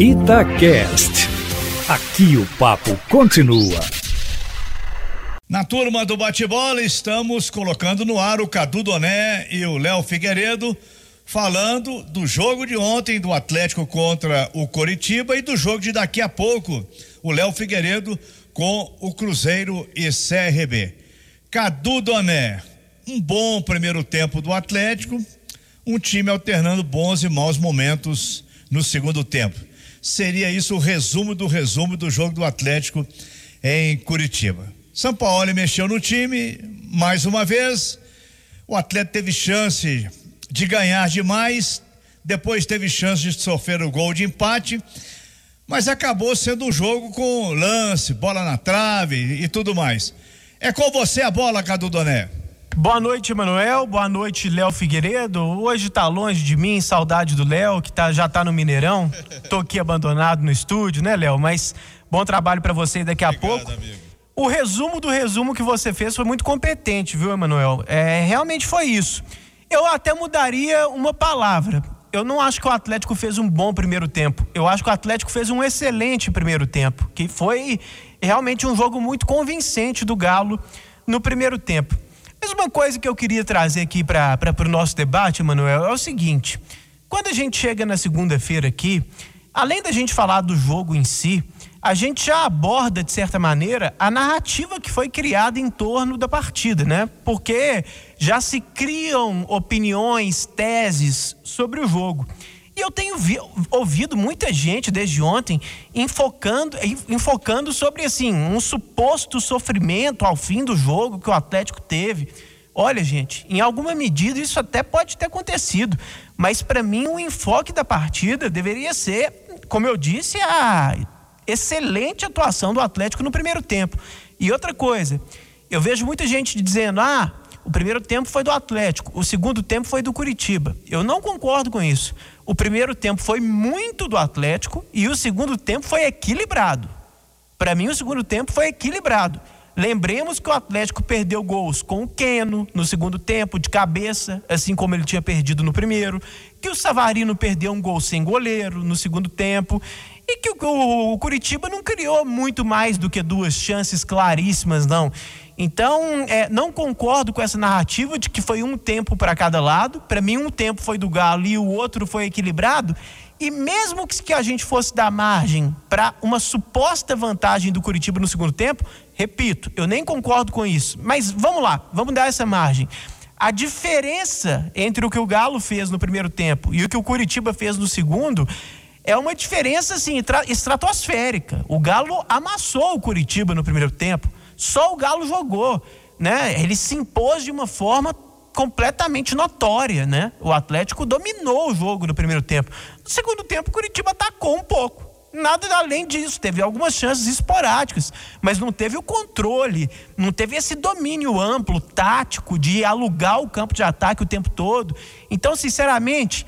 Itacast. Aqui o papo continua. Na turma do bate-bola, estamos colocando no ar o Cadu Doné e o Léo Figueiredo falando do jogo de ontem do Atlético contra o Coritiba e do jogo de daqui a pouco, o Léo Figueiredo com o Cruzeiro e CRB. Cadu Doné, um bom primeiro tempo do Atlético, um time alternando bons e maus momentos no segundo tempo. Seria isso o resumo do resumo do jogo do Atlético em Curitiba. São Paulo mexeu no time mais uma vez. O Atlético teve chance de ganhar demais, depois teve chance de sofrer o gol de empate, mas acabou sendo um jogo com lance, bola na trave e tudo mais. É com você a bola, Cadu Doné. Boa noite, Emanuel. Boa noite, Léo Figueiredo. Hoje tá longe de mim, saudade do Léo, que tá, já tá no Mineirão. Tô aqui abandonado no estúdio, né, Léo? Mas bom trabalho para você daqui a Obrigado, pouco. Amigo. O resumo do resumo que você fez foi muito competente, viu, Emanuel? É, realmente foi isso. Eu até mudaria uma palavra. Eu não acho que o Atlético fez um bom primeiro tempo. Eu acho que o Atlético fez um excelente primeiro tempo, que foi realmente um jogo muito convincente do Galo no primeiro tempo. Mas uma coisa que eu queria trazer aqui para o nosso debate, Manuel, é o seguinte: quando a gente chega na segunda-feira aqui, além da gente falar do jogo em si, a gente já aborda, de certa maneira, a narrativa que foi criada em torno da partida, né? Porque já se criam opiniões, teses sobre o jogo. E eu tenho vi, ouvido muita gente desde ontem enfocando, enfocando sobre assim, um suposto sofrimento ao fim do jogo que o Atlético teve. Olha, gente, em alguma medida isso até pode ter acontecido, mas para mim o enfoque da partida deveria ser, como eu disse, a excelente atuação do Atlético no primeiro tempo. E outra coisa, eu vejo muita gente dizendo: "Ah, o primeiro tempo foi do Atlético, o segundo tempo foi do Curitiba. Eu não concordo com isso. O primeiro tempo foi muito do Atlético e o segundo tempo foi equilibrado. Para mim, o segundo tempo foi equilibrado. Lembremos que o Atlético perdeu gols com o Queno no segundo tempo, de cabeça, assim como ele tinha perdido no primeiro. Que o Savarino perdeu um gol sem goleiro no segundo tempo. E que o, o Curitiba não criou muito mais do que duas chances claríssimas, não. Então, é, não concordo com essa narrativa de que foi um tempo para cada lado. Para mim, um tempo foi do Galo e o outro foi equilibrado. E mesmo que a gente fosse dar margem para uma suposta vantagem do Curitiba no segundo tempo, repito, eu nem concordo com isso. Mas vamos lá, vamos dar essa margem. A diferença entre o que o Galo fez no primeiro tempo e o que o Curitiba fez no segundo é uma diferença assim estratosférica. O Galo amassou o Curitiba no primeiro tempo. Só o Galo jogou, né? Ele se impôs de uma forma completamente notória, né? O Atlético dominou o jogo no primeiro tempo. No segundo tempo, o Curitiba atacou um pouco. Nada além disso, teve algumas chances esporádicas, mas não teve o controle, não teve esse domínio amplo, tático, de alugar o campo de ataque o tempo todo. Então, sinceramente,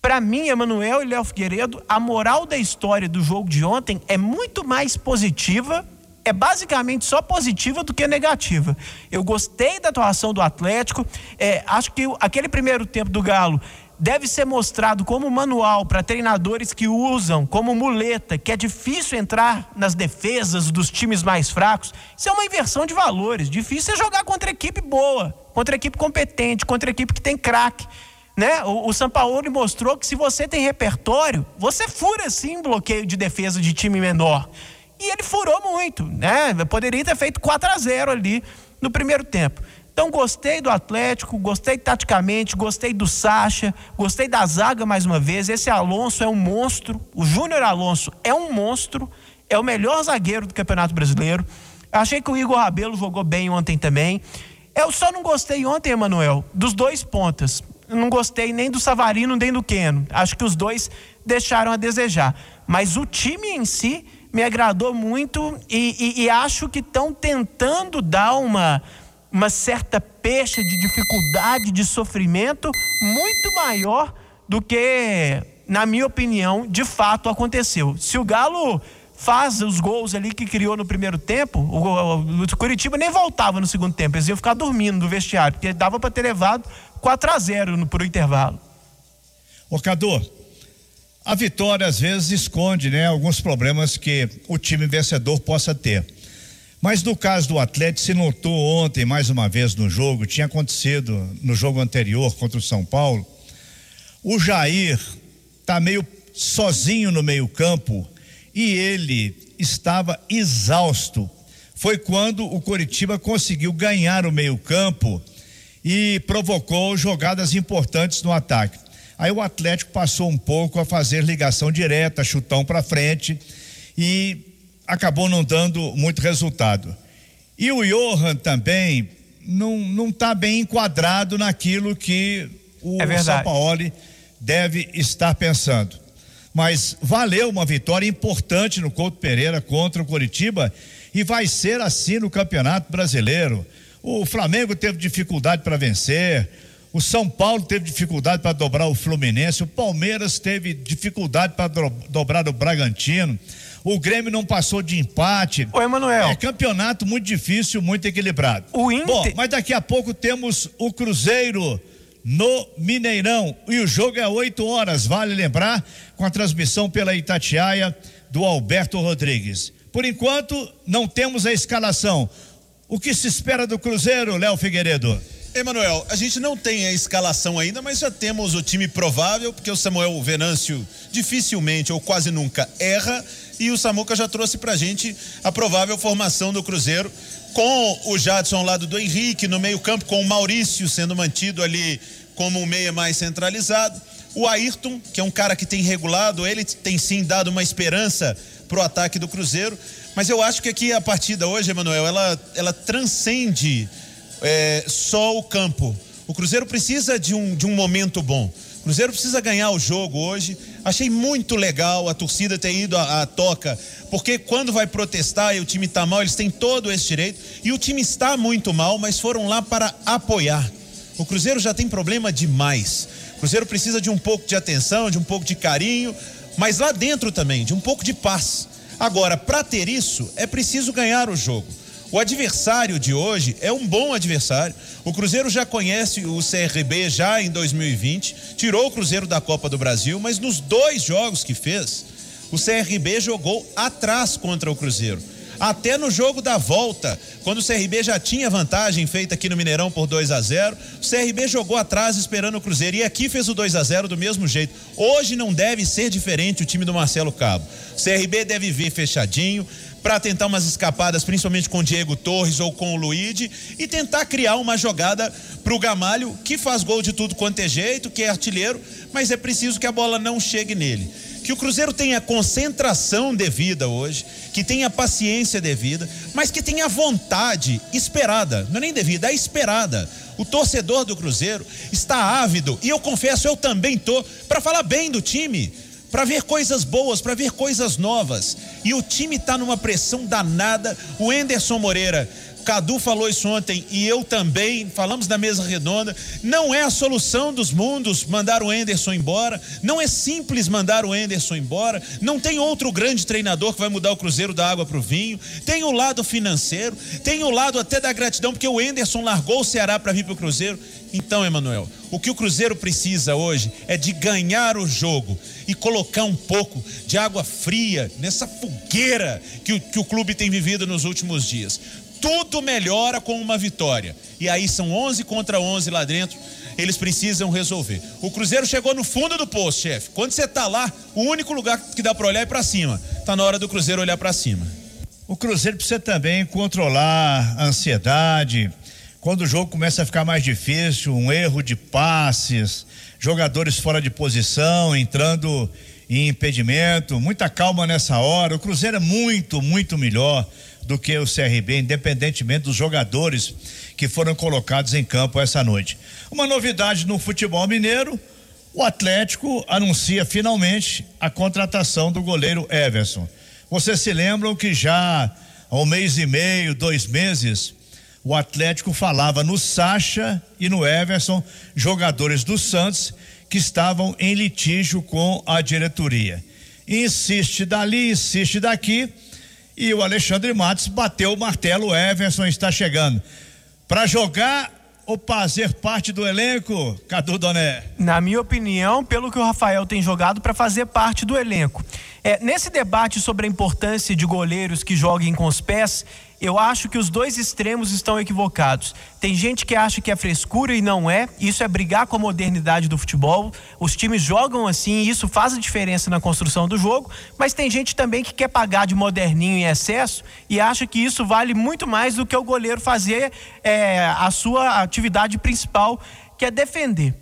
para mim, Emanuel e Léo Figueiredo, a moral da história do jogo de ontem é muito mais positiva é basicamente só positiva do que negativa. Eu gostei da atuação do Atlético, é, acho que aquele primeiro tempo do Galo deve ser mostrado como manual para treinadores que usam como muleta, que é difícil entrar nas defesas dos times mais fracos. Isso é uma inversão de valores. Difícil é jogar contra equipe boa, contra equipe competente, contra equipe que tem craque. Né? O, o Sampaoli mostrou que se você tem repertório, você fura sim bloqueio de defesa de time menor. E ele furou muito, né? Poderia ter feito 4 a 0 ali no primeiro tempo. Então gostei do Atlético, gostei taticamente, gostei do Sacha, gostei da zaga mais uma vez. Esse Alonso é um monstro, o Júnior Alonso é um monstro, é o melhor zagueiro do Campeonato Brasileiro. Achei que o Igor Rabelo jogou bem ontem também. Eu só não gostei ontem, Emanuel, dos dois pontas. não gostei nem do Savarino nem do Queno. Acho que os dois deixaram a desejar. Mas o time em si me agradou muito e, e, e acho que estão tentando dar uma, uma certa pecha de dificuldade, de sofrimento muito maior do que, na minha opinião, de fato aconteceu. Se o Galo faz os gols ali que criou no primeiro tempo, o, o, o Curitiba nem voltava no segundo tempo, eles iam ficar dormindo no vestiário, porque dava para ter levado 4 a 0 no, por intervalo. Ô Cadu, a vitória às vezes esconde, né, alguns problemas que o time vencedor possa ter. Mas no caso do Atlético, se notou ontem, mais uma vez no jogo, tinha acontecido no jogo anterior contra o São Paulo. O Jair está meio sozinho no meio-campo e ele estava exausto. Foi quando o Coritiba conseguiu ganhar o meio-campo e provocou jogadas importantes no ataque. Aí o Atlético passou um pouco a fazer ligação direta, chutão para frente e acabou não dando muito resultado. E o Johan também não não está bem enquadrado naquilo que o é São Paulo deve estar pensando. Mas valeu uma vitória importante no Couto Pereira contra o Coritiba e vai ser assim no Campeonato Brasileiro. O Flamengo teve dificuldade para vencer, o São Paulo teve dificuldade para dobrar o Fluminense, o Palmeiras teve dificuldade para do, dobrar o Bragantino. O Grêmio não passou de empate. Ô, Emanuel. É campeonato muito difícil, muito equilibrado. O Inter... Bom, mas daqui a pouco temos o Cruzeiro no Mineirão. E o jogo é 8 horas, vale lembrar, com a transmissão pela Itatiaia do Alberto Rodrigues. Por enquanto, não temos a escalação. O que se espera do Cruzeiro, Léo Figueiredo? Emanuel, a gente não tem a escalação ainda, mas já temos o time provável, porque o Samuel Venâncio dificilmente ou quase nunca erra, e o Samuca já trouxe pra gente a provável formação do Cruzeiro, com o Jadson ao lado do Henrique, no meio-campo, com o Maurício sendo mantido ali como um meia mais centralizado. O Ayrton, que é um cara que tem regulado, ele tem sim dado uma esperança pro ataque do Cruzeiro. Mas eu acho que aqui a partida hoje, Emanuel, ela, ela transcende é, só o campo. O Cruzeiro precisa de um, de um momento bom. O Cruzeiro precisa ganhar o jogo hoje. Achei muito legal a torcida ter ido à, à toca, porque quando vai protestar e o time está mal, eles têm todo esse direito. E o time está muito mal, mas foram lá para apoiar. O Cruzeiro já tem problema demais. O Cruzeiro precisa de um pouco de atenção, de um pouco de carinho, mas lá dentro também, de um pouco de paz. Agora, para ter isso, é preciso ganhar o jogo. O adversário de hoje é um bom adversário. O Cruzeiro já conhece o CRB já em 2020, tirou o Cruzeiro da Copa do Brasil, mas nos dois jogos que fez, o CRB jogou atrás contra o Cruzeiro. Até no jogo da volta, quando o CRB já tinha vantagem feita aqui no Mineirão por 2 a 0, o CRB jogou atrás esperando o Cruzeiro e aqui fez o 2 a 0 do mesmo jeito. Hoje não deve ser diferente o time do Marcelo Cabo. O CRB deve vir fechadinho, para tentar umas escapadas, principalmente com o Diego Torres ou com o Luíde, e tentar criar uma jogada para o Gamalho, que faz gol de tudo quanto é jeito, que é artilheiro, mas é preciso que a bola não chegue nele. Que o Cruzeiro tenha concentração devida hoje, que tenha paciência devida, mas que tenha vontade esperada, não é nem devida, é esperada. O torcedor do Cruzeiro está ávido, e eu confesso, eu também tô, para falar bem do time para ver coisas boas, para ver coisas novas. E o time está numa pressão danada. O Enderson Moreira Cadu falou isso ontem e eu também, falamos da mesa redonda. Não é a solução dos mundos mandar o Enderson embora. Não é simples mandar o Enderson embora. Não tem outro grande treinador que vai mudar o Cruzeiro da água para o vinho. Tem o lado financeiro, tem o lado até da gratidão, porque o Enderson largou o Ceará para vir para o Cruzeiro. Então, Emanuel, o que o Cruzeiro precisa hoje é de ganhar o jogo e colocar um pouco de água fria nessa fogueira que o, que o clube tem vivido nos últimos dias tudo melhora com uma vitória. E aí são 11 contra 11 lá dentro, eles precisam resolver. O Cruzeiro chegou no fundo do poço, chefe. Quando você tá lá, o único lugar que dá para olhar é para cima. Tá na hora do Cruzeiro olhar para cima. O Cruzeiro precisa também controlar a ansiedade. Quando o jogo começa a ficar mais difícil, um erro de passes, jogadores fora de posição, entrando em impedimento, muita calma nessa hora. O Cruzeiro é muito, muito melhor do que o CRB, independentemente dos jogadores que foram colocados em campo essa noite. Uma novidade no futebol mineiro: o Atlético anuncia finalmente a contratação do goleiro Everson. Vocês se lembram que já há um mês e meio, dois meses, o Atlético falava no Sacha e no Everson, jogadores do Santos que estavam em litígio com a diretoria. Insiste dali, insiste daqui e o Alexandre Matos bateu o martelo, o Everson está chegando. Para jogar ou fazer parte do elenco, Cadu Doné? Na minha opinião, pelo que o Rafael tem jogado, para fazer parte do elenco. É, nesse debate sobre a importância de goleiros que joguem com os pés, eu acho que os dois extremos estão equivocados. Tem gente que acha que é frescura e não é. Isso é brigar com a modernidade do futebol. Os times jogam assim e isso faz a diferença na construção do jogo. Mas tem gente também que quer pagar de moderninho em excesso e acha que isso vale muito mais do que o goleiro fazer é, a sua atividade principal, que é defender.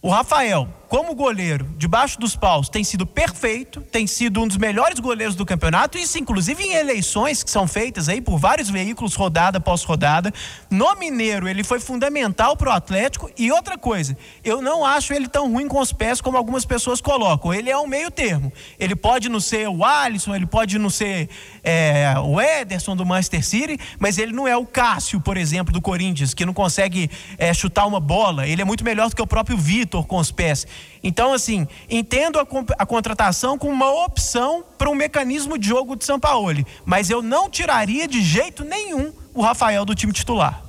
O Rafael, como goleiro, debaixo dos paus, tem sido perfeito, tem sido um dos melhores goleiros do campeonato, isso inclusive em eleições que são feitas aí por vários veículos, rodada após rodada. No Mineiro, ele foi fundamental para o Atlético. E outra coisa, eu não acho ele tão ruim com os pés como algumas pessoas colocam. Ele é um meio termo. Ele pode não ser o Alisson, ele pode não ser é, o Ederson do Manchester City, mas ele não é o Cássio, por exemplo, do Corinthians, que não consegue é, chutar uma bola. Ele é muito melhor do que o próprio Vitor com os pés. Então, assim, entendo a, a contratação como uma opção para um mecanismo de jogo de São Paulo, mas eu não tiraria de jeito nenhum o Rafael do time titular.